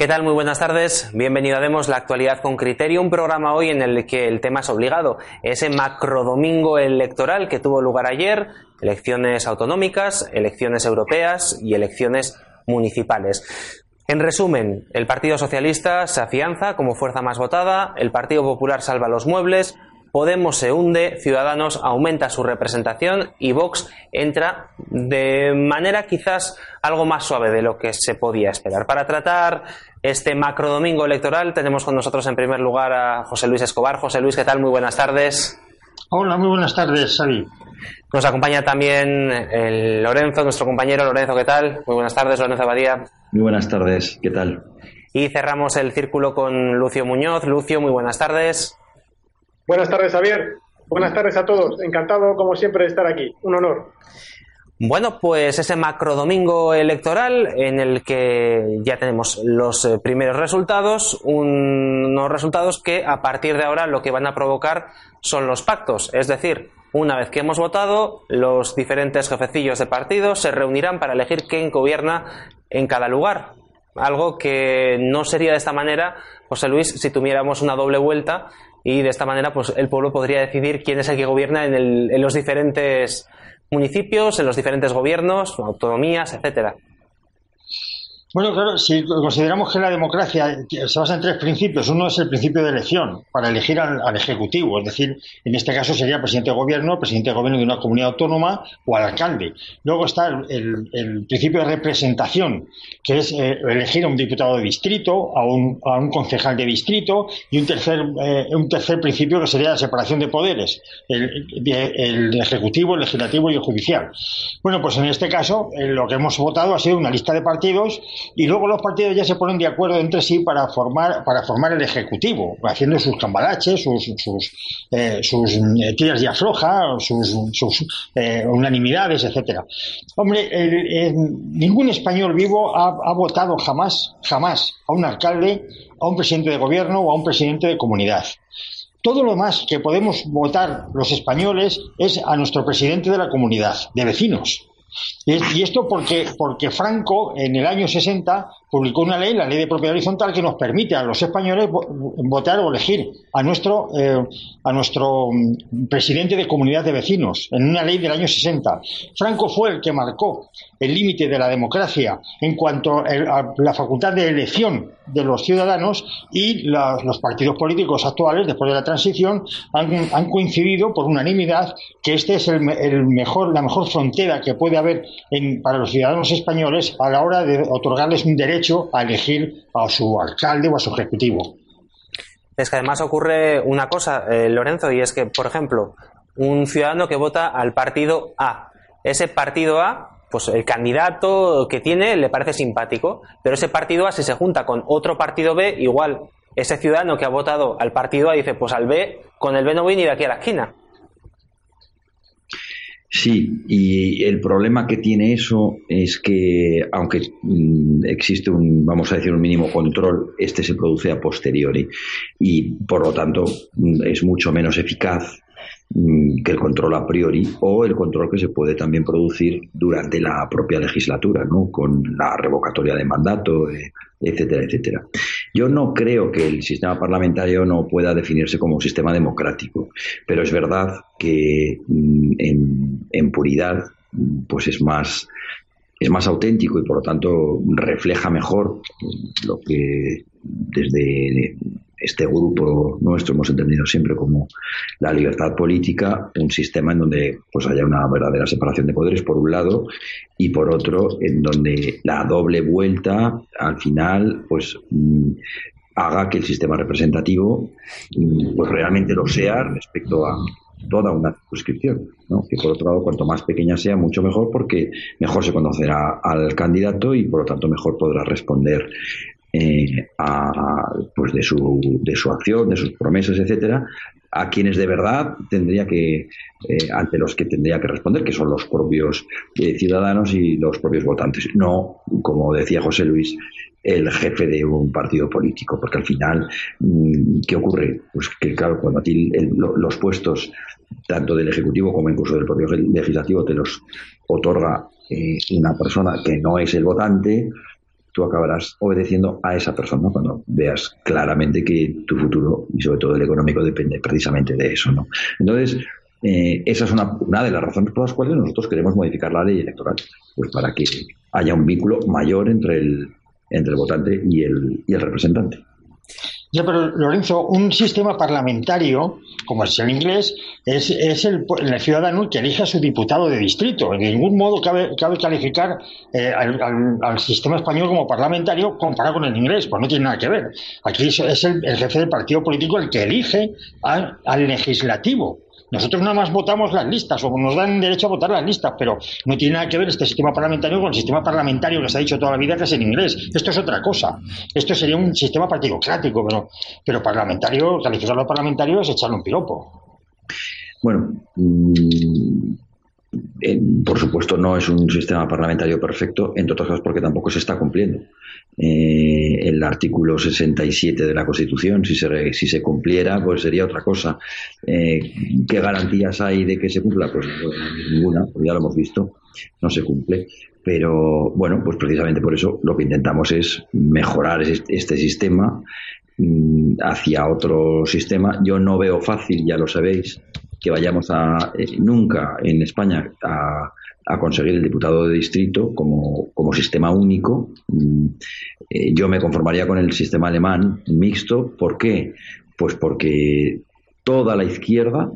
¿Qué tal? Muy buenas tardes. Bienvenido a Demos la actualidad con criterio, un programa hoy en el que el tema es obligado. Ese macrodomingo electoral que tuvo lugar ayer, elecciones autonómicas, elecciones europeas y elecciones municipales. En resumen, el Partido Socialista se afianza como fuerza más votada, el Partido Popular salva los muebles, Podemos se hunde, Ciudadanos aumenta su representación y Vox entra de manera quizás algo más suave de lo que se podía esperar. Para tratar este macro domingo electoral tenemos con nosotros en primer lugar a José Luis Escobar. José Luis, ¿qué tal? Muy buenas tardes. Hola, muy buenas tardes, Xavi. Nos acompaña también el Lorenzo, nuestro compañero Lorenzo, ¿qué tal? Muy buenas tardes, Lorenzo Abadía. Muy buenas tardes, ¿qué tal? Y cerramos el círculo con Lucio Muñoz. Lucio, muy buenas tardes. Buenas tardes, Javier. Buenas tardes a todos. Encantado, como siempre, de estar aquí. Un honor. Bueno, pues ese macro domingo electoral en el que ya tenemos los eh, primeros resultados, unos resultados que a partir de ahora lo que van a provocar son los pactos. Es decir, una vez que hemos votado, los diferentes jefecillos de partidos se reunirán para elegir quién gobierna en cada lugar. Algo que no sería de esta manera, José Luis, si tuviéramos una doble vuelta y de esta manera pues el pueblo podría decidir quién es el que gobierna en, el, en los diferentes municipios, en los diferentes gobiernos, autonomías, etcétera. Bueno, claro, si consideramos que la democracia se basa en tres principios, uno es el principio de elección para elegir al, Ejecutivo, es decir, en este caso sería presidente de gobierno, presidente de gobierno de una comunidad autónoma o al alcalde. Luego está el, principio de representación, que es eh, elegir a un diputado de distrito, a un, a un concejal de distrito y un tercer, eh, un tercer principio que sería la separación de poderes, el, el, Ejecutivo, el Legislativo y el Judicial. Bueno, pues en este caso eh, lo que hemos votado ha sido una lista de partidos y luego los partidos ya se ponen de acuerdo entre sí para formar para formar el ejecutivo haciendo sus cambalaches sus sus, eh, sus eh, tiras de afloja sus, sus eh, unanimidades etcétera hombre ningún español vivo ha, ha votado jamás jamás a un alcalde a un presidente de gobierno o a un presidente de comunidad todo lo más que podemos votar los españoles es a nuestro presidente de la comunidad, de vecinos. Y esto porque, porque Franco, en el año 60, publicó una ley, la ley de propiedad horizontal, que nos permite a los españoles votar o elegir a nuestro, eh, a nuestro mm, presidente de comunidad de vecinos, en una ley del año 60. Franco fue el que marcó el límite de la democracia en cuanto a la facultad de elección de los ciudadanos y los partidos políticos actuales, después de la transición, han, coincidido por unanimidad que este es el, mejor, la mejor frontera que puede haber para los ciudadanos españoles a la hora de otorgarles un derecho a elegir a su alcalde o a su ejecutivo. Es que además ocurre una cosa, eh, Lorenzo, y es que, por ejemplo, un ciudadano que vota al partido A, ese partido A, pues el candidato que tiene le parece simpático, pero ese partido A, si se junta con otro partido B, igual ese ciudadano que ha votado al partido A dice, pues al B, con el B no voy ni de aquí a la esquina. Sí, y el problema que tiene eso es que, aunque mm, existe un, vamos a decir, un mínimo control, este se produce a posteriori y, por lo tanto, mm, es mucho menos eficaz mm, que el control a priori o el control que se puede también producir durante la propia legislatura, ¿no? Con la revocatoria de mandato, etcétera, etcétera. Yo no creo que el sistema parlamentario no pueda definirse como un sistema democrático, pero es verdad que mm, en, puridad pues es más es más auténtico y por lo tanto refleja mejor lo que desde este grupo nuestro hemos entendido siempre como la libertad política, un sistema en donde pues haya una verdadera separación de poderes por un lado y por otro en donde la doble vuelta al final pues mm, haga que el sistema representativo mm, pues realmente lo sea respecto a, toda una circunscripción, que por otro lado, cuanto más pequeña sea, mucho mejor, porque mejor se conocerá al candidato y por lo tanto mejor podrá responder eh, a, pues de su, de su acción, de sus promesas, etcétera, a quienes de verdad tendría que, eh, ante los que tendría que responder, que son los propios eh, ciudadanos y los propios votantes, no, como decía José Luis, el jefe de un partido político, porque al final, mm, ¿qué ocurre? Pues que claro, cuando a ti los puestos, tanto del Ejecutivo como incluso del propio Legislativo, te los otorga eh, una persona que no es el votante, tú acabarás obedeciendo a esa persona cuando veas claramente que tu futuro y sobre todo el económico depende precisamente de eso, ¿no? Entonces, eh, esa es una, una, de las razones por las cuales nosotros queremos modificar la ley electoral, pues para que haya un vínculo mayor entre el, entre el votante y el, y el representante. Ya, pero Lorenzo, un sistema parlamentario, como es el inglés, es, es el, el, ciudadano que elige a su diputado de distrito. De ningún modo cabe, cabe calificar eh, al, sistema español como parlamentario comparado con el inglés, pues no tiene nada que ver. Aquí es, es el, el, jefe del partido político el que elige al legislativo. Nosotros nada más votamos las listas o nos dan derecho a votar las listas, pero no tiene nada que ver este sistema parlamentario con el sistema parlamentario que se ha dicho toda la vida que es en inglés. Esto es otra cosa. Esto sería un sistema partidocrático, pero, pero parlamentario, calificarlo parlamentario es echarle un piropo. Bueno, mmm, por supuesto no es un sistema parlamentario perfecto, entre otras cosas porque tampoco se está cumpliendo. Eh, el artículo 67 de la Constitución, si se, si se cumpliera, pues sería otra cosa. Eh, ¿Qué garantías hay de que se cumpla? Pues ninguna, pues ya lo hemos visto, no se cumple. Pero bueno, pues precisamente por eso lo que intentamos es mejorar este sistema mm, hacia otro sistema. Yo no veo fácil, ya lo sabéis, que vayamos a eh, nunca en España a, a, conseguir el diputado de distrito como, como sistema único. Mm, eh, yo me conformaría con el sistema alemán mixto. ¿Por qué? Pues porque toda la izquierda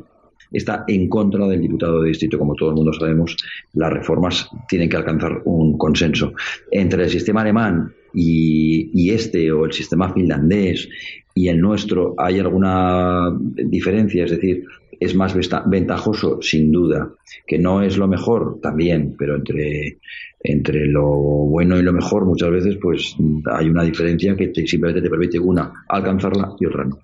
está en contra del diputado de distrito. Como todo el mundo sabemos, las reformas tienen que alcanzar un consenso. Entre el sistema alemán y, y, este o el sistema finlandés y el nuestro hay alguna diferencia, es decir, es más ventajoso, sin duda, que no es lo mejor también, pero entre, entre lo bueno y lo mejor muchas veces pues hay una diferencia que te, simplemente te permite una alcanzarla y otra no.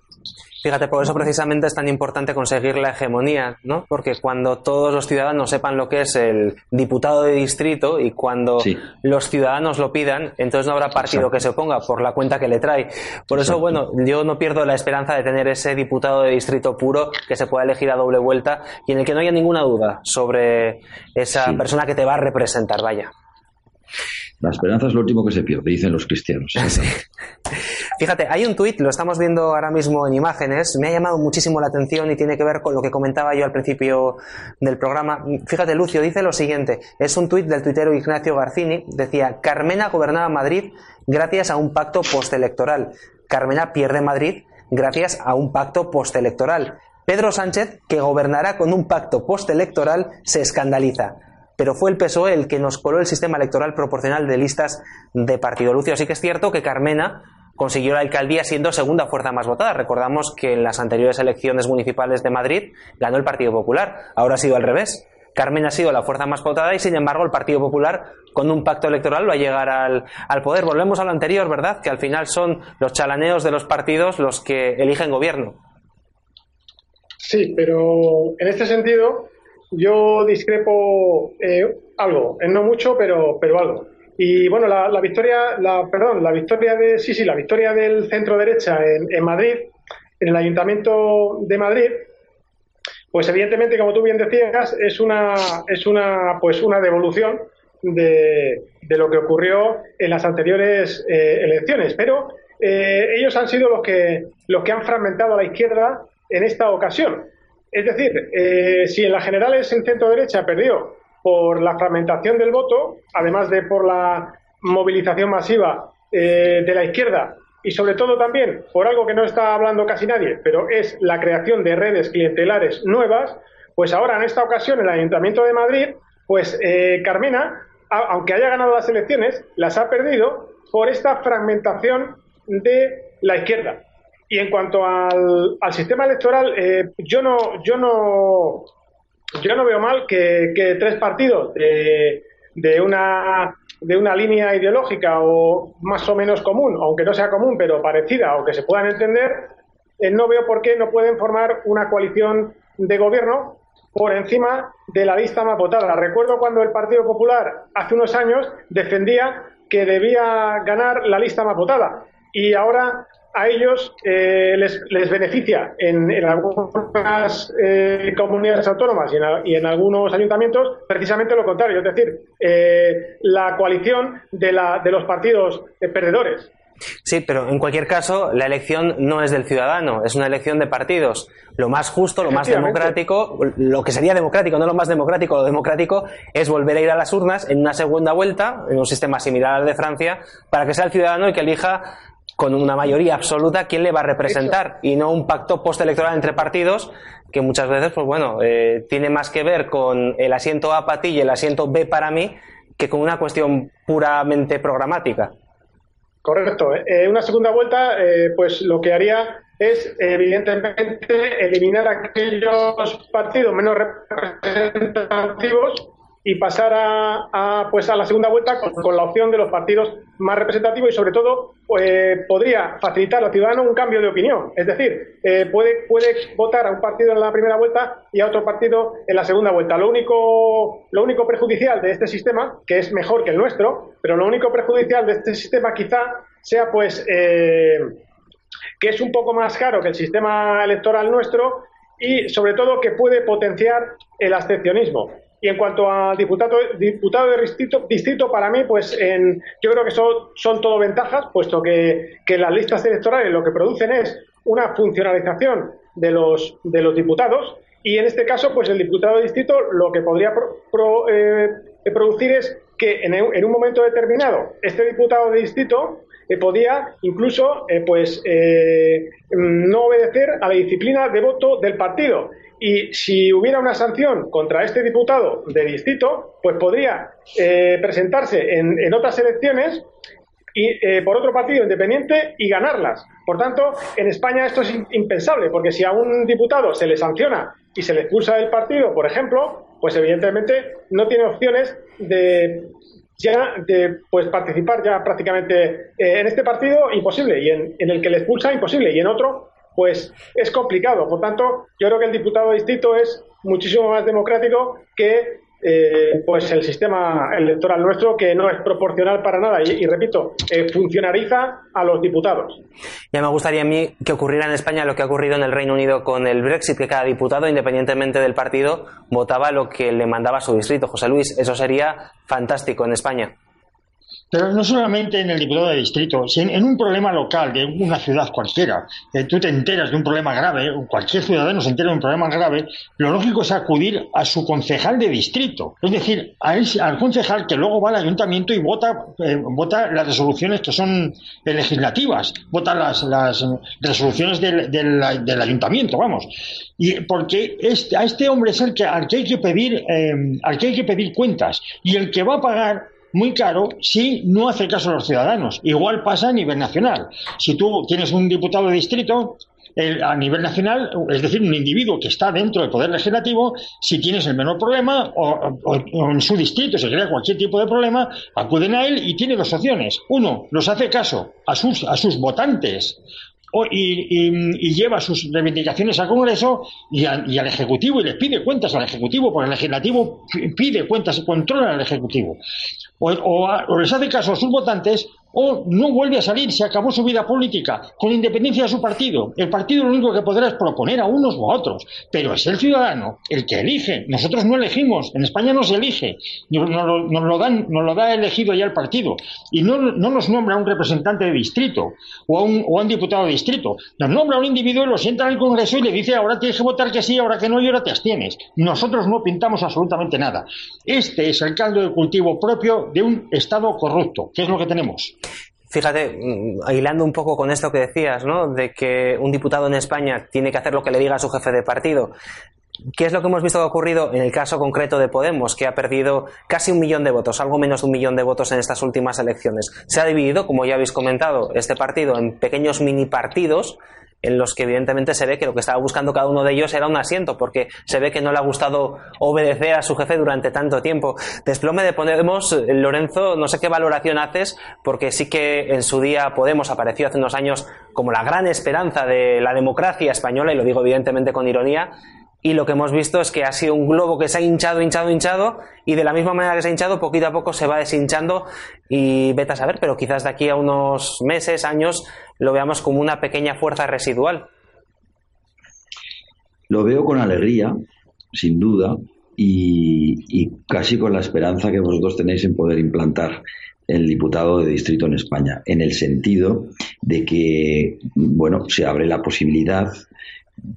Fíjate, por eso precisamente es tan importante conseguir la hegemonía, ¿no? Porque cuando todos los ciudadanos sepan lo que es el diputado de distrito y cuando sí. los ciudadanos lo pidan, entonces no habrá partido Exacto. que se oponga por la cuenta que le trae. Por Exacto. eso, bueno, yo no pierdo la esperanza de tener ese diputado de distrito puro que se pueda elegir a doble vuelta y en el que no haya ninguna duda sobre esa sí. persona que te va a representar, vaya. La esperanza es lo último que se pierde, dicen los cristianos. Fíjate, hay un tuit, lo estamos viendo ahora mismo en imágenes, me ha llamado muchísimo la atención y tiene que ver con lo que comentaba yo al principio del programa. Fíjate, Lucio, dice lo siguiente, es un tuit del tuitero Ignacio Garcini, decía, Carmena gobernaba Madrid gracias a un pacto postelectoral. Carmena pierde Madrid gracias a un pacto postelectoral. Pedro Sánchez, que gobernará con un pacto postelectoral, se escandaliza pero fue el PSOE el que nos coló el sistema electoral proporcional de listas de partido Lucio. Así que es cierto que Carmena consiguió la alcaldía siendo segunda fuerza más votada. Recordamos que en las anteriores elecciones municipales de Madrid ganó el Partido Popular. Ahora ha sido al revés. Carmen ha sido la fuerza más votada y sin embargo el Partido Popular con un pacto electoral va a llegar al, al, poder. Volvemos a lo anterior, ¿verdad? Que al final son los chalaneos de los partidos los que eligen gobierno. Sí, pero en este sentido yo discrepo eh, algo, no mucho, pero, pero algo. Y bueno, la, la, victoria, la, perdón, la victoria de, sí, sí, la victoria del centro derecha en, en, Madrid, en el Ayuntamiento de Madrid, pues evidentemente, como tú bien decías, es una, es una, pues una devolución de, de lo que ocurrió en las anteriores eh, elecciones. Pero eh, ellos han sido los que, los que han fragmentado a la izquierda en esta ocasión. Es decir, eh, si en las generales el centro derecha perdió por la fragmentación del voto, además de por la movilización masiva eh, de la izquierda y sobre todo también por algo que no está hablando casi nadie, pero es la creación de redes clientelares nuevas, pues ahora en esta ocasión el Ayuntamiento de Madrid, pues eh, Carmena, aunque haya ganado las elecciones, las ha perdido por esta fragmentación de la izquierda. Y en cuanto al, sistema electoral, eh, yo no, yo no, yo no veo mal que, tres partidos de, de, una de una línea ideológica o más o menos común, aunque no sea común, pero parecida o que se puedan entender, eh, no veo por qué no pueden formar una coalición de gobierno por encima de la lista más votada. Recuerdo cuando el Partido Popular hace unos años defendía que debía ganar la lista más votada y ahora a ellos eh, les, les, beneficia en, algunas eh, comunidades autónomas y en, algunos ayuntamientos precisamente lo contrario, es decir, eh, la coalición de, la, de los partidos perdedores. Sí, pero en cualquier caso, la elección no es del ciudadano, es una elección de partidos. Lo más justo, lo más democrático, lo que sería democrático, no lo más democrático, lo democrático es volver a ir a las urnas en una segunda vuelta, en un sistema similar al de Francia, para que sea el ciudadano el que elija con una mayoría absoluta quién le va a representar y no un pacto postelectoral entre partidos que muchas veces, pues bueno, eh, tiene más que ver con el asiento A para ti y el asiento B para mí que con una cuestión puramente programática. Correcto. En una segunda vuelta, eh, pues lo que haría es, evidentemente, eliminar aquellos partidos menos representativos y pasar a, pues a la segunda vuelta con, la opción de los partidos más representativos y sobre todo eh, podría facilitar al ciudadano un cambio de opinión. Es decir, eh, puede, puede votar a un partido en la primera vuelta y a otro partido en la segunda vuelta. Lo único, lo único perjudicial de este sistema, que es mejor que el nuestro, pero lo único perjudicial de este sistema quizá sea pues eh, que es un poco más caro que el sistema electoral nuestro y sobre todo que puede potenciar el abstencionismo. Y en cuanto a diputado, diputado de distrito, para mí, pues en, yo creo que son, son todo ventajas, puesto que, que las listas electorales lo que producen es una funcionalización de los, de los diputados. Y en este caso, pues el diputado de distrito lo que podría eh, producir es que en, en, un momento determinado este diputado de distrito eh, podía incluso eh, pues no obedecer a la disciplina de voto del partido y si hubiera una sanción contra este diputado de distrito, pues podría eh, presentarse en, otras elecciones y, eh, por otro partido independiente y ganarlas. Por tanto, en España esto es impensable, porque si a un diputado se le sanciona y se le expulsa del partido, por ejemplo, pues evidentemente no tiene opciones de ya de pues participar ya prácticamente eh, en este partido imposible y en, en, el que le expulsa imposible y en otro pues es complicado. Por tanto, yo creo que el diputado distrito es muchísimo más democrático que eh, pues el sistema electoral nuestro que no es proporcional para nada. Y, repito eh, funcionariza a los diputados. Ya me gustaría a mí que ocurriera en España lo que ha ocurrido en el Reino Unido con el Brexit que cada diputado independientemente del partido votaba lo que le mandaba su distrito. José Luis eso sería fantástico en España pero no solamente en el diputado de distrito, sino en un problema local de una ciudad cualquiera. tú te enteras de un problema grave, cualquier ciudadano se entera de un problema grave, lo lógico es acudir a su concejal de distrito. Es decir, al concejal que luego va al ayuntamiento y vota, eh, vota las resoluciones que son legislativas, vota las, las resoluciones del, del, ayuntamiento, vamos. Y porque este, a este hombre es el que, al que hay que pedir, eh, al que hay que pedir cuentas. Y el que va a pagar muy caro si no hace caso a los ciudadanos. Igual pasa a nivel nacional. Si tú tienes un diputado de distrito, a nivel nacional, es decir, un individuo que está dentro del Poder Legislativo, si tienes el menor problema o, en su distrito se crea cualquier tipo de problema, acuden a él y tiene dos opciones. Uno, los hace caso a sus, a sus votantes y, lleva sus reivindicaciones al Congreso y, al Ejecutivo y les pide cuentas al Ejecutivo, porque el Legislativo pide cuentas y controla al Ejecutivo. O les hace caso a sus votantes o no vuelve a salir, se acabó su vida política, con independencia de su partido. El partido lo único que podrá es proponer a unos o a otros, pero es el ciudadano el que elige. Nosotros no elegimos, en España no se elige, nos, lo, da elegido ya el partido. Y no, nos nombra un representante de distrito o a, un, o a un diputado de distrito, nos nombra a un individuo y lo sienta en el Congreso y le dice ahora tienes que votar que sí, ahora que no y ahora te abstienes. Nosotros no pintamos absolutamente nada. Este es el caldo de cultivo propio de un Estado corrupto, que es lo que tenemos. Fíjate, mm, hilando un poco con esto que decías, ¿no? De que un diputado en España tiene que hacer lo que le diga a su jefe de partido. ¿Qué es lo que hemos visto que ha ocurrido en el caso concreto de Podemos, que ha perdido casi un millón de votos, algo menos de un millón de votos en estas últimas elecciones? Se ha dividido, como ya habéis comentado, este partido en pequeños mini partidos en los que evidentemente se ve que lo que estaba buscando cada uno de ellos era un asiento, porque se ve que no le ha gustado obedecer a su jefe durante tanto tiempo. Desplome de Podemos, Lorenzo, no sé qué valoración haces, porque sí que en su día Podemos apareció hace unos años como la gran esperanza de la democracia española, y lo digo evidentemente con ironía, y lo que hemos visto es que ha sido un globo que se ha hinchado, hinchado, hinchado y de la misma manera que se ha hinchado, poquito a poco se va deshinchando y vete a saber, pero quizás de aquí a unos meses, años, lo veamos como una pequeña fuerza residual. Lo veo con alegría, sin duda, y, casi con la esperanza que vosotros tenéis en poder implantar el diputado de distrito en España, en el sentido de que, bueno, se abre la posibilidad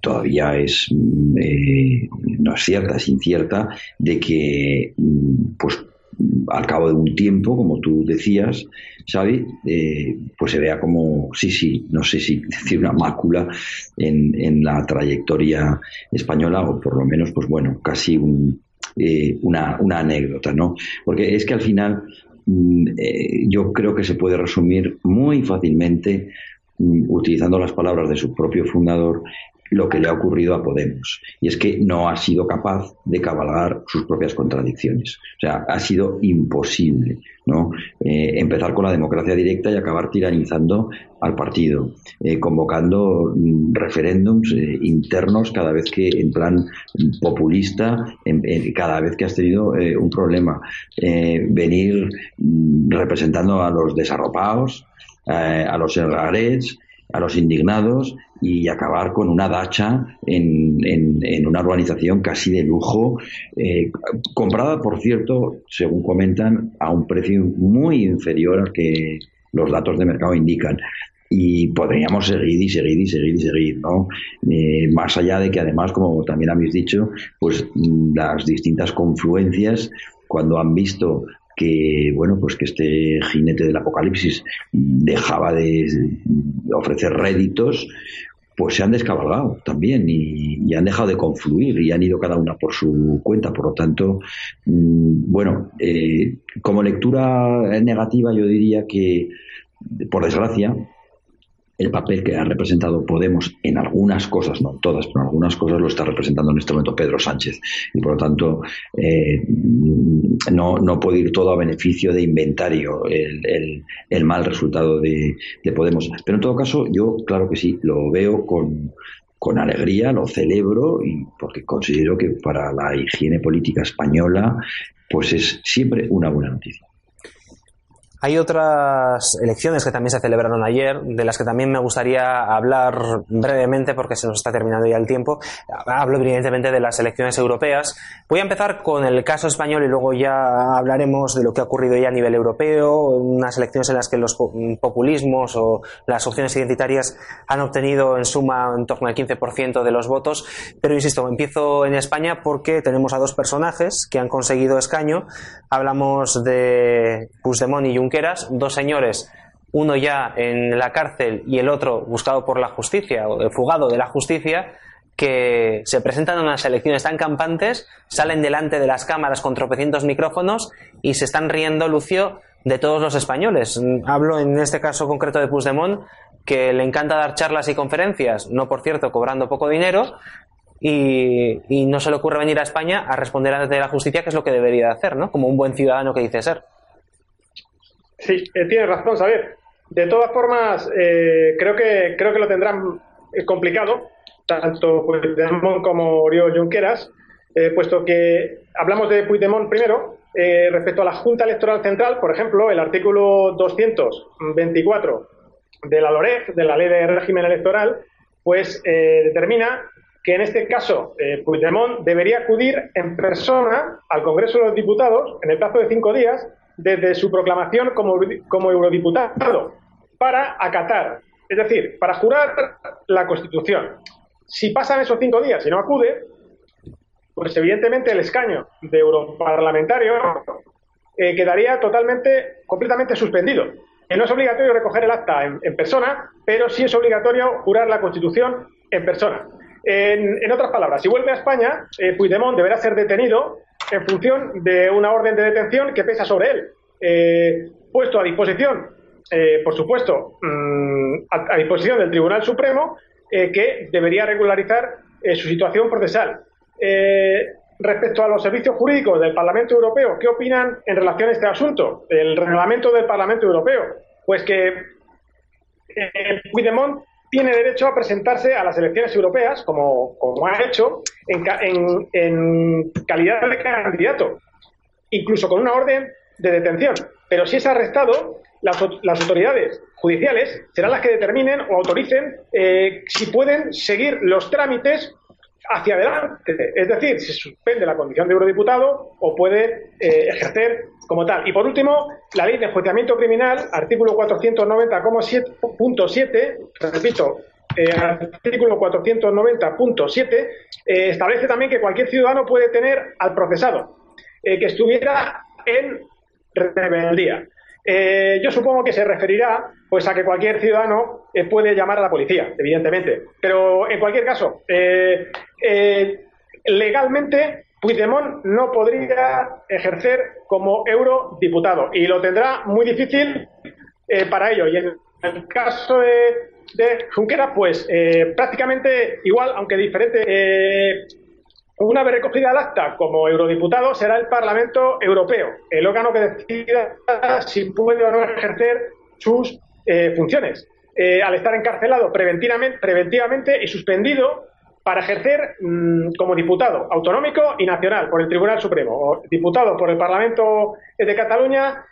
todavía es mm, eh, no es cierta, es incierta, de que mm, pues al cabo de un tiempo, como tú decías, Xavi, eh, pues se vea como, sí, sí, no sé si decir una mácula en, en la trayectoria española, o por lo menos, pues bueno, casi un, eh, una, una, anécdota, ¿no? Porque es que al final mm, yo creo que se puede resumir muy fácilmente utilizando las palabras de su propio fundador, lo que le ha ocurrido a Podemos. Y es que no ha sido capaz de cabalgar sus propias contradicciones. O sea, ha sido imposible ¿no? Eh, empezar con la democracia directa y acabar tiranizando al partido, eh, convocando mm, referéndums eh, internos cada vez que, en plan populista, cada vez que has tenido un problema. venir mm, representando a los desarropados, a los enrarets, a los indignados y acabar con una dacha en, una urbanización casi de lujo, eh, comprada, por cierto, según comentan, a un precio muy inferior al que los datos de mercado indican. Y podríamos seguir y seguir y seguir y seguir, ¿no? Eh, más allá de que además, como también habéis dicho, pues las distintas confluencias, cuando han visto que bueno pues que este jinete del apocalipsis dejaba de ofrecer réditos pues se han descabalgado también y, han dejado de confluir y han ido cada una por su cuenta. Por lo tanto, mm, bueno, eh, como lectura negativa yo diría que, por desgracia, el papel que ha representado Podemos en algunas cosas, no todas, pero en algunas cosas lo está representando en este momento Pedro Sánchez. Y por lo tanto, eh, no, no puede ir todo a beneficio de inventario el, el, mal resultado de, de, Podemos. Pero en todo caso, yo, claro que sí, lo veo con, con alegría, lo celebro, y porque considero que para la higiene política española, pues es siempre una buena noticia. Hay otras elecciones que también se celebraron ayer, de las que también me gustaría hablar brevemente porque se nos está terminando ya el tiempo. Hablo evidentemente de las elecciones europeas. Voy a empezar con el caso español y luego ya hablaremos de lo que ha ocurrido ya a nivel europeo, unas elecciones en las que los populismos o las opciones identitarias han obtenido en suma en torno al 15% de los votos. Pero insisto, empiezo en España porque tenemos a dos personajes que han conseguido escaño. Hablamos de Puigdemont y Juncker dos señores, uno ya en la cárcel y el otro buscado por la justicia o fugado de la justicia, que se presentan a unas elecciones tan campantes, salen delante de las cámaras con tropecientos micrófonos y se están riendo, Lucio, de todos los españoles. Hablo en este caso concreto de Puigdemont, que le encanta dar charlas y conferencias, no por cierto cobrando poco dinero, y, no se le ocurre venir a España a responder ante la justicia, que es lo que debería hacer, ¿no? Como un buen ciudadano que dice ser. Sí, eh, tienes razón, Xavier. De todas formas, eh, creo que creo que lo tendrán eh, complicado, tanto Puigdemont como Oriol Junqueras, puesto que hablamos de Puigdemont primero, respecto a la Junta Electoral Central, por ejemplo, el artículo 224 de la LOREG, de la Ley de Régimen Electoral, pues determina que en este caso Puigdemont debería acudir en persona al Congreso de los Diputados en el plazo de cinco días desde su proclamación como, como eurodiputado para acatar, es decir, para jurar la Constitución. Si pasan esos cinco días y no acude, pues evidentemente el escaño de europarlamentario eh, quedaría totalmente, completamente suspendido. no es obligatorio recoger el acta en, persona, pero sí es obligatorio jurar la Constitución en persona. En, otras palabras, si vuelve a España, eh, Puigdemont deberá ser detenido en función de una orden de detención que pesa sobre él. Eh, puesto a disposición, eh, por supuesto, mm, a, disposición del Tribunal Supremo que debería regularizar su situación procesal. respecto a los servicios jurídicos del Parlamento Europeo, ¿qué opinan en relación a este asunto? El reglamento del Parlamento Europeo. Pues que Puigdemont tiene derecho a presentarse a las elecciones europeas, como, como ha hecho, en, en, calidad de candidato, incluso con una orden de detención. Pero si es arrestado, las, autoridades judiciales serán las que determinen o autoricen eh, si pueden seguir los trámites hacia adelante. Es decir, se suspende la condición de eurodiputado o puede eh, ejercer como tal. Y por último, la ley de enjuiciamiento criminal, artículo 490.7, repito, eh, artículo 490.7, eh, establece también que cualquier ciudadano puede tener al procesado que estuviera en rebeldía. yo supongo que se referirá pues a que cualquier ciudadano puede llamar a la policía, evidentemente. Pero en cualquier caso, eh, legalmente Puigdemont no podría ejercer como eurodiputado y lo tendrá muy difícil eh, para ello. Y en el caso de, Junqueras, pues eh, prácticamente igual, aunque diferente. una vez recogida el acta como eurodiputado, será el Parlamento Europeo, el órgano que decida si puede o no ejercer sus funciones. al estar encarcelado preventivamente, preventivamente y suspendido para ejercer mm, como diputado autonómico y nacional por el Tribunal Supremo, o diputado por el Parlamento de Cataluña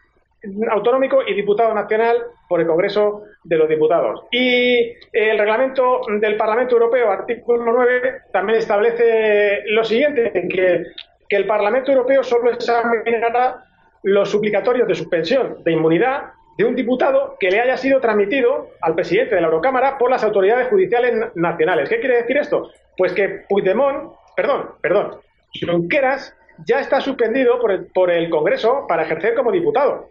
autonómico y diputado nacional por el Congreso de los Diputados. Y el reglamento del Parlamento Europeo, artículo 9, también establece lo siguiente, que, que el Parlamento Europeo solo examinará los suplicatorios de suspensión de inmunidad de un diputado que le haya sido transmitido al presidente de la Eurocámara por las autoridades judiciales nacionales. ¿Qué quiere decir esto? Pues que Puigdemont, perdón, perdón, Junqueras ya está suspendido por el, por el Congreso para ejercer como diputado.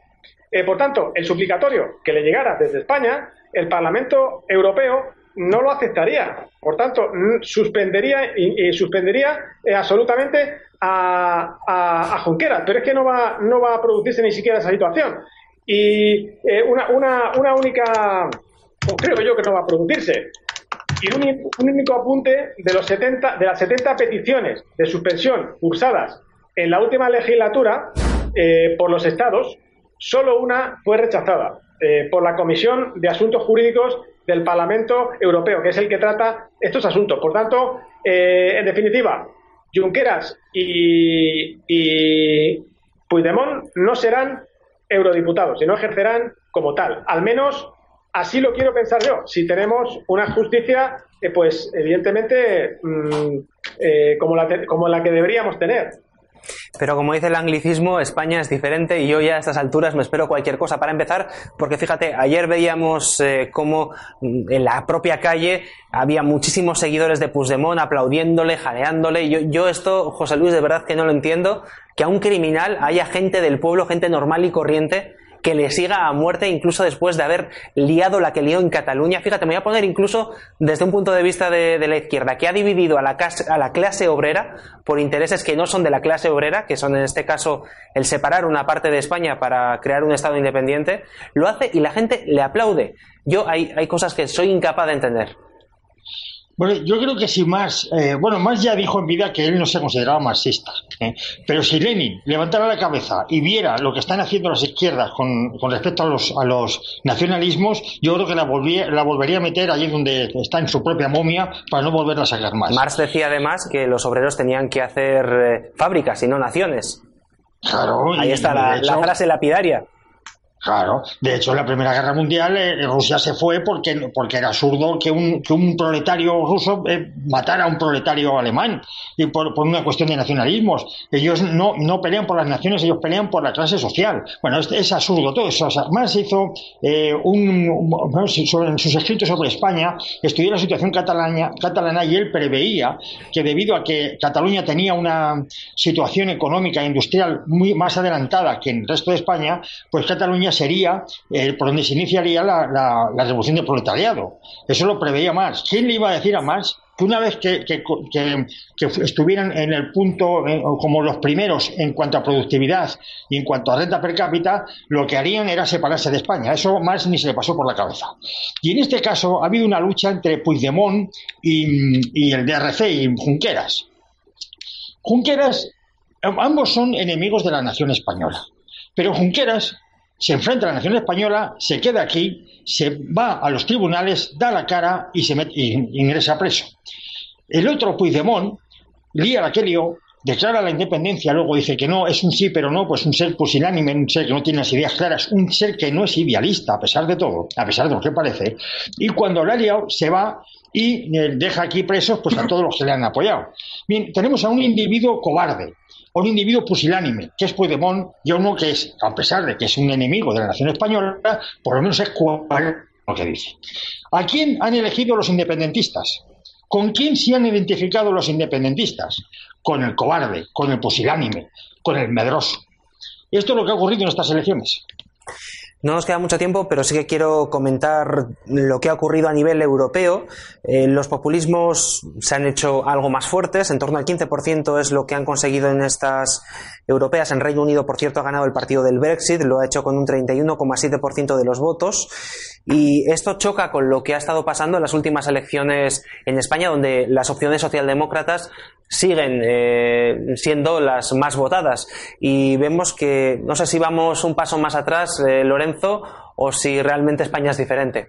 Eh, por tanto, el suplicatorio que le llegara desde España, el Parlamento Europeo no lo aceptaría. Por tanto, suspendería y, suspendería eh, absolutamente a, a, Junqueras. Pero es que no va, no va a producirse ni siquiera esa situación. Y eh, una, una, una única, creo yo que no va a producirse. Y un, único apunte de, los 70, de las 70 peticiones de suspensión cursadas en la última legislatura eh, por los estados, solo una fue rechazada eh, por la Comisión de Asuntos Jurídicos del Parlamento Europeo, que es el que trata estos asuntos. Por tanto, en definitiva, Junqueras y, y Puigdemont no serán eurodiputados y no ejercerán como tal. Al menos así lo quiero pensar yo. Si tenemos una justicia, eh, pues evidentemente mm, eh, como, la como la que deberíamos tener. Pero como dice el anglicismo, España es diferente y yo ya a estas alturas me espero cualquier cosa. Para empezar, porque fíjate, ayer veíamos eh, cómo mm, en la propia calle había muchísimos seguidores de Puigdemont aplaudiéndole, jadeándole. Yo, yo esto, José Luis, de verdad que no lo entiendo. Que a un criminal haya gente del pueblo, gente normal y corriente, que le siga a muerte incluso después de haber liado la que lió en Cataluña. Fíjate, me voy a poner incluso desde un punto de vista de, la izquierda, que ha dividido a la, a la clase obrera por intereses que no son de la clase obrera, que son en este caso el separar una parte de España para crear un Estado independiente, lo hace y la gente le aplaude. Yo hay, hay cosas que soy incapaz de entender. Bueno, yo creo que si más, eh, bueno, más ya dijo en vida que él no se consideraba marxista, ¿eh? pero si Lenin levantara la cabeza y viera lo que están haciendo las izquierdas con, respecto a los, a los nacionalismos, yo creo que la, la volvería a meter allí donde está en su propia momia para no volverla a sacar más. Marx decía además que los obreros tenían que hacer eh, fábricas y no naciones. Claro. Ahí está la, la frase lapidaria. Claro, de hecho en la Primera Guerra Mundial eh, Rusia se fue porque, porque era absurdo que un, que un proletario ruso eh, matara a un proletario alemán y por, por, una cuestión de nacionalismos. Ellos no, no pelean por las naciones, ellos pelean por la clase social. Bueno, es, es absurdo todo eso. O más hizo eh, un, en sus escritos sobre España, estudió la situación catalana, catalana y él preveía que debido a que Cataluña tenía una situación económica e industrial muy más adelantada que en el resto de España, pues Cataluña sería eh, por donde se iniciaría la, revolución del proletariado. Eso lo preveía Marx. ¿Quién le iba a decir a Marx que una vez que, estuvieran en el punto eh, como los primeros en cuanto a productividad y en cuanto a renta per cápita, lo que harían era separarse de España. Eso más ni se le pasó por la cabeza. Y en este caso ha habido una lucha entre Puigdemont y, y el DRC y Junqueras. Junqueras, ambos son enemigos de la nación española. Pero Junqueras se enfrenta a la nación española, se queda aquí, se va a los tribunales, da la cara y se ingresa preso. El otro, Puigdemont, lía la que declara la independencia, luego dice que no, es un sí, pero no, pues un ser pusilánime, un ser que no tiene las ideas claras, un ser que no es idealista, a pesar de todo, a pesar de lo que parece, y cuando la ha liado, se va y eh, deja aquí presos pues a todos los que le han apoyado. Bien, tenemos a un individuo cobarde, un individuo pusilánime, que es Puigdemont, y a uno que es, a pesar de que es un enemigo de la nación española, por lo menos es cual lo que dice. ¿A quién han elegido los independentistas? ¿Con quién se han identificado los independentistas? Con el cobarde, con el pusilánime, con el medroso. Esto es lo que ha ocurrido en estas elecciones. No nos queda mucho tiempo, pero sí que quiero comentar lo que ha ocurrido a nivel europeo. Eh, los populismos se han hecho algo más fuertes, en torno al 15% es lo que han conseguido en estas europeas. En Reino Unido, por cierto, ha ganado el partido del Brexit, lo ha hecho con un 31,7% de los votos. Y esto choca con lo que ha estado pasando en las últimas elecciones en España, donde las opciones socialdemócratas siguen eh, siendo las más votadas. Y vemos que, no sé si vamos un paso más atrás, eh, Lorenzo, o si realmente España es diferente.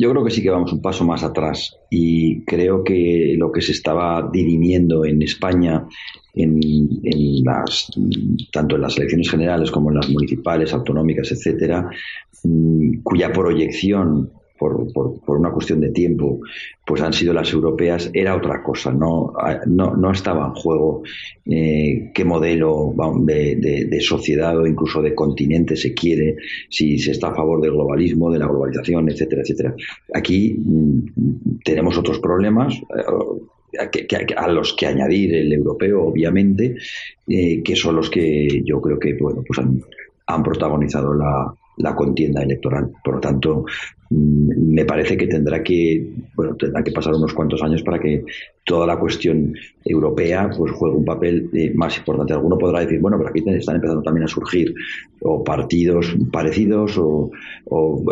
Yo creo que sí que vamos un paso más atrás y creo que lo que se estaba dirimiendo en España, en, las, tanto en las elecciones generales como en las municipales, autonómicas, etcétera, cuya proyección por, por, una cuestión de tiempo, pues han sido las europeas, era otra cosa, no, no, no estaba en juego eh, qué modelo de, de, sociedad o incluso de continente se quiere, si se está a favor del globalismo, de la globalización, etcétera, etcétera. Aquí mm, tenemos otros problemas. Eh, a los que añadir el europeo, obviamente, eh, que son los que yo creo que bueno, pues han protagonizado la, la contienda electoral. Por lo tanto, mm, me parece que tendrá que, bueno, tendrá que pasar unos cuantos años para que toda la cuestión europea pues juegue un papel eh, más importante. Alguno podrá decir, bueno, pero aquí están empezando también a surgir o partidos parecidos o,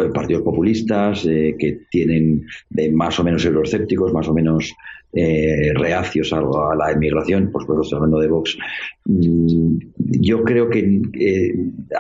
eh, partidos populistas eh, que tienen más o menos euroscépticos, más o menos eh, reacios a, la emigración, por supuesto, hablando de Vox. Mm, yo creo que,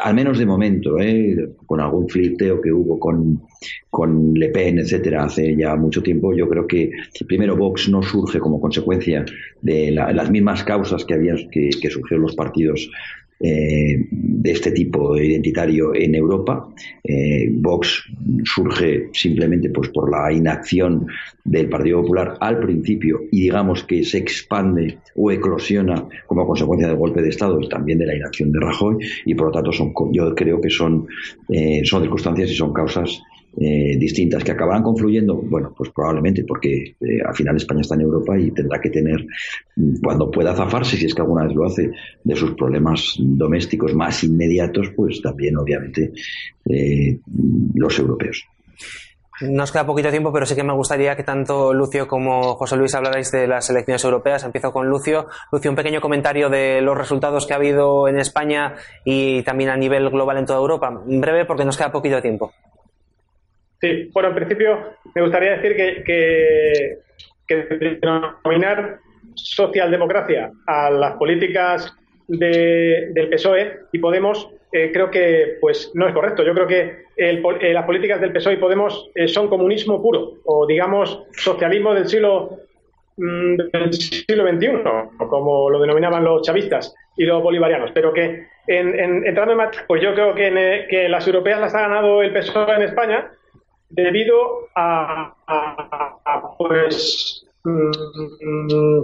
al menos de momento, eh, con algún flirteo que hubo con, con Le Pen, etcétera, hace ya mucho tiempo, yo creo que primero Vox no surge como consecuencia de las mismas causas que habían que surgieron los partidos eh, de este tipo identitario en Europa. Eh, Vox surge simplemente pues por la inacción del Partido Popular al principio y digamos que se expande o eclosiona como consecuencia del golpe de Estado y también de la inacción de Rajoy y por lo tanto son yo creo que son eh, son circunstancias y son causas eh, distintas que acabarán confluyendo, bueno, pues probablemente porque eh, al final España está en Europa y tendrá que tener, mm, cuando pueda zafarse, si es que alguna vez lo hace, de sus problemas domésticos más inmediatos, pues también obviamente eh, los europeos. Nos queda poquito tiempo, pero sí que me gustaría que tanto Lucio como José Luis hablarais de las elecciones europeas. Empiezo con Lucio. Lucio, un pequeño comentario de los resultados que ha habido en España y también a nivel global en toda Europa. Breve, porque nos queda poquito tiempo. Sí, bueno, en principio me gustaría decir que, que, denominar socialdemocracia a las políticas de, del PSOE y Podemos eh, creo que pues no es correcto. Yo creo que eh, las políticas del PSOE y Podemos eh, son comunismo puro o digamos socialismo del siglo mm, del siglo XXI, como lo denominaban los chavistas y los bolivarianos, pero que en, entrando en pues yo creo que, que las europeas las ha ganado el PSOE en España debido a, pues mm,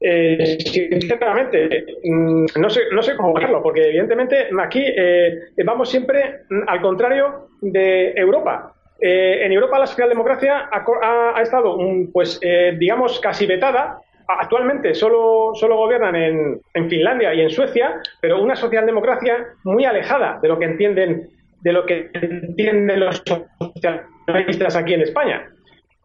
eh, sinceramente mm, no sé no sé cómo verlo porque evidentemente aquí eh, vamos siempre al contrario de Europa. Eh, en Europa la socialdemocracia ha, ha, estado pues digamos casi vetada. Actualmente solo, solo gobiernan en, en, Finlandia y en Suecia, pero una socialdemocracia muy alejada de lo que entienden de lo que entienden los socialistas aquí en España.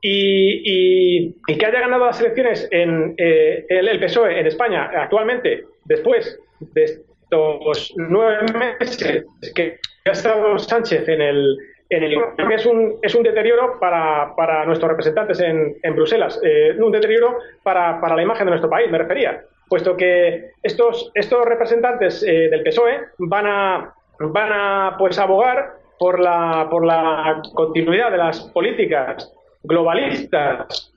y, que haya ganado las elecciones en eh, el, PSOE en España actualmente, después de estos nueve meses que ha estado Sánchez en el, en el es un, es un deterioro para, para nuestros representantes en, en Bruselas, eh, un deterioro para, para la imagen de nuestro país, me refería, puesto que estos, estos representantes eh, del PSOE van a, van a pues abogar por la, por la continuidad de las políticas globalistas,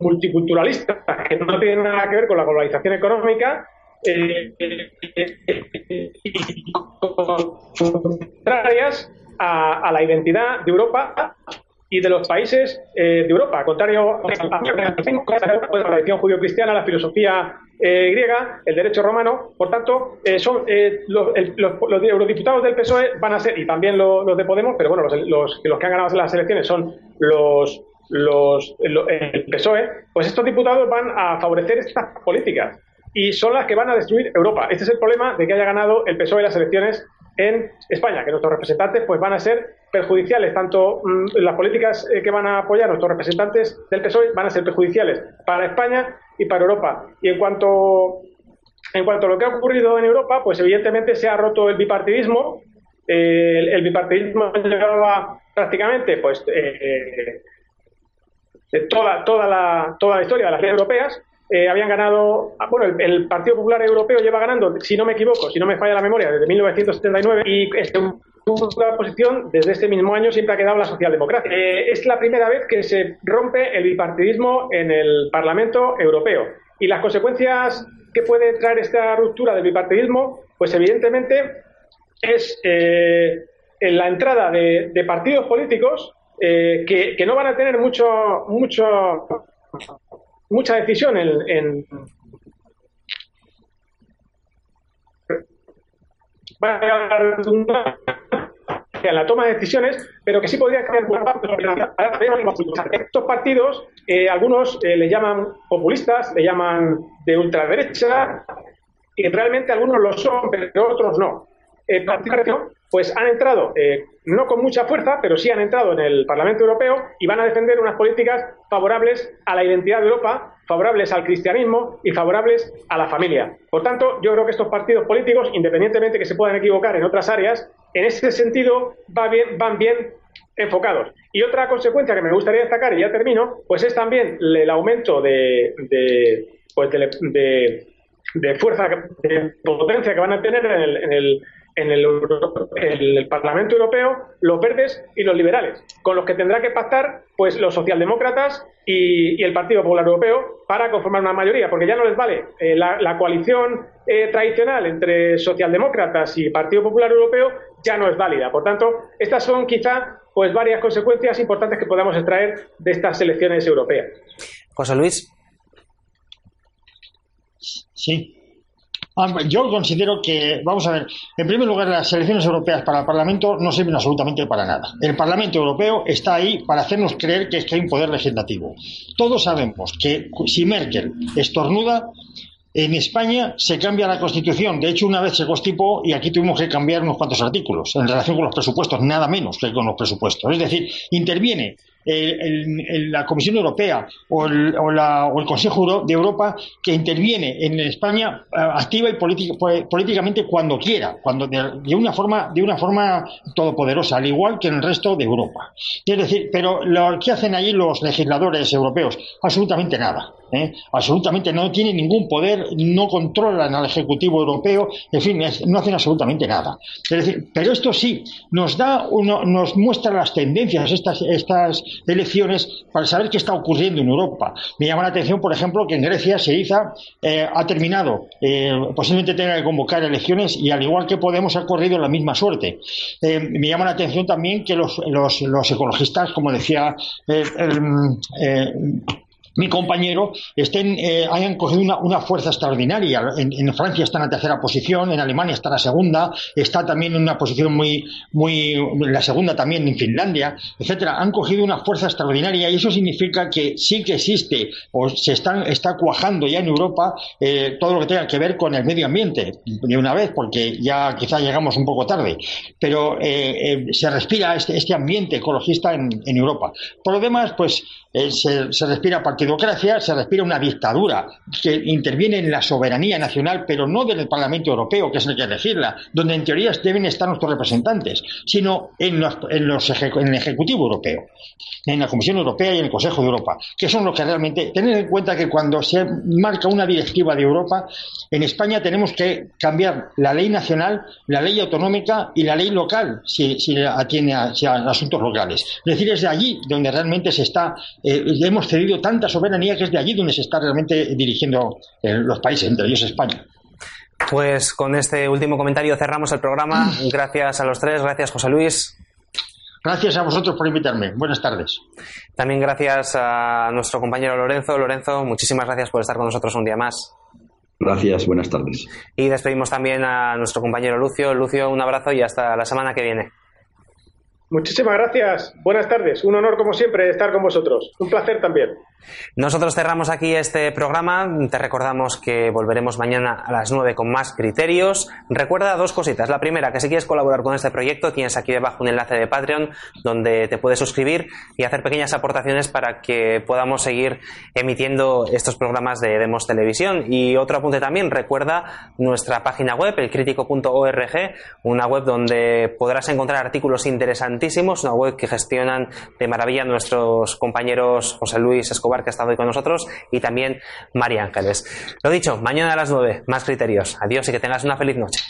multiculturalistas, que no tienen nada que ver con la globalización económica, eh, contrarias a, la identidad de Europa y de los países eh, de Europa, contrario a la tradición judío-cristiana, la filosofía eh, griega, el derecho romano. Por tanto, eh, son los, los, eurodiputados del PSOE van a ser, y también los, de Podemos, pero bueno, los, los, que han ganado las elecciones son los, los, el PSOE, pues estos diputados van a favorecer estas políticas y son las que van a destruir Europa. Este es el problema de que haya ganado el PSOE las elecciones en España, que nuestros representantes pues van a ser perjudiciales, tanto mm, las políticas eh, que van a apoyar nuestros representantes del PSOE van a ser perjudiciales para España y para Europa. Y en cuanto, en cuanto a lo que ha ocurrido en Europa, pues evidentemente se ha roto el bipartidismo. el, bipartidismo llevaba prácticamente pues eh, toda, toda, la, toda la historia de las leyes europeas eh, habían ganado, ah, bueno, el, Partido Popular Europeo lleva ganando, si no me equivoco, si no me falla la memoria, desde 1979 y en una posición desde este mismo año siempre ha quedado la socialdemocracia. Eh, es la primera vez que se rompe el bipartidismo en el Parlamento Europeo y las consecuencias que puede traer esta ruptura del bipartidismo, pues evidentemente es eh, en la entrada de, partidos políticos que, que, no van a tener mucho, mucho mucha decisión en, en en la toma de decisiones, pero que sí podría crear estos partidos, eh, algunos eh, le llaman populistas, le llaman de ultraderecha, y realmente algunos lo son, pero otros no. Eh, pues han entrado, eh, no con mucha fuerza, pero sí han entrado en el Parlamento Europeo y van a defender unas políticas favorables a la identidad de Europa, favorables al cristianismo y favorables a la familia. Por tanto, yo creo que estos partidos políticos, independientemente que se puedan equivocar en otras áreas, en ese sentido bien, van bien enfocados. Y otra consecuencia que me gustaría destacar, y ya termino, pues es también el aumento de, pues de, fuerza, de potencia que van a tener en el en el, Parlamento Europeo los verdes y los liberales, con los que tendrá que pactar pues los socialdemócratas y, el Partido Popular Europeo para conformar una mayoría, porque ya no les vale eh, la, coalición eh, tradicional entre socialdemócratas y Partido Popular Europeo ya no es válida. Por tanto, estas son quizá pues varias consecuencias importantes que podamos extraer de estas elecciones europeas. José Luis. Sí, yo considero que, vamos a ver, en primer lugar, las elecciones europeas para el Parlamento no sirven absolutamente para nada. El Parlamento Europeo está ahí para hacernos creer que es que hay un poder legislativo. Todos sabemos que si Merkel estornuda, en España se cambia la Constitución. De hecho, una vez se constipó y aquí tuvimos que cambiar unos cuantos artículos en relación con los presupuestos, nada menos que con los presupuestos. Es decir, interviene la Comisión Europea o el, Consejo de Europa que interviene en España eh, activa y políticamente cuando quiera, cuando de, una forma de una forma todopoderosa, al igual que en el resto de Europa. Es decir, pero lo que hacen allí los legisladores europeos, absolutamente nada. ¿Eh? absolutamente no tienen ningún poder, no controlan al Ejecutivo Europeo, en fin, no hacen absolutamente nada. Pero esto sí nos da, nos muestra las tendencias estas, estas elecciones para saber qué está ocurriendo en Europa. Me llama la atención, por ejemplo, que en Grecia Siriza eh, ha terminado, eh, posiblemente tenga que convocar elecciones y al igual que Podemos ha corrido la misma suerte. Eh, me llama la atención también que los, los, los ecologistas, como decía mi compañero estén, eh, hayan cogido una, fuerza extraordinaria. En, Francia está en la tercera posición, en Alemania está en la segunda, está también en una posición muy, muy, la segunda también en Finlandia, etcétera. Han cogido una fuerza extraordinaria y eso significa que sí que existe o se están, está cuajando ya en Europa eh, todo lo que tenga que ver con el medio ambiente de una vez, porque ya quizá llegamos un poco tarde, pero eh, se respira este, este ambiente ecologista en, en Europa. Por lo demás, pues eh, se, respira partidocracia, se respira una dictadura que interviene en la soberanía nacional, pero no del Parlamento Europeo, que es el que elegirla, donde en teoría deben estar nuestros representantes, sino en, los, en, el Ejecutivo Europeo, en la Comisión Europea y en el Consejo de Europa, que son los que realmente. Tened en cuenta que cuando se marca una directiva de Europa, en España tenemos que cambiar la ley nacional, la ley autonómica y la ley local, si, si atiende a, asuntos locales. Es decir, es de allí donde realmente se está eh, hemos cedido tanta soberanía que es de allí donde se está realmente dirigiendo eh, los países, entre ellos España. Pues con este último comentario cerramos el programa. Gracias a los tres, gracias José Luis. Gracias a vosotros por invitarme. Buenas tardes. También gracias a nuestro compañero Lorenzo. Lorenzo, muchísimas gracias por estar con nosotros un día más. Gracias, buenas tardes. Y despedimos también a nuestro compañero Lucio. Lucio, un abrazo y hasta la semana que viene. Muchísimas gracias. Buenas tardes. Un honor, como siempre, estar con vosotros. Un placer también. Nosotros cerramos aquí este programa. Te recordamos que volveremos mañana a las 9 con más criterios. Recuerda dos cositas. La primera, que si quieres colaborar con este proyecto, tienes aquí debajo un enlace de Patreon donde te puedes suscribir y hacer pequeñas aportaciones para que podamos seguir emitiendo estos programas de Demos Televisión. Y otro apunte también, recuerda nuestra página web, elcrítico.org, una web donde podrás encontrar artículos interesantísimos, una web que gestionan de maravilla nuestros compañeros José Luis Que ha estado hoy con nosotros, y también María Ángeles. Lo dicho, mañana a las 9, más criterios. Adiós y que tengas una feliz noche.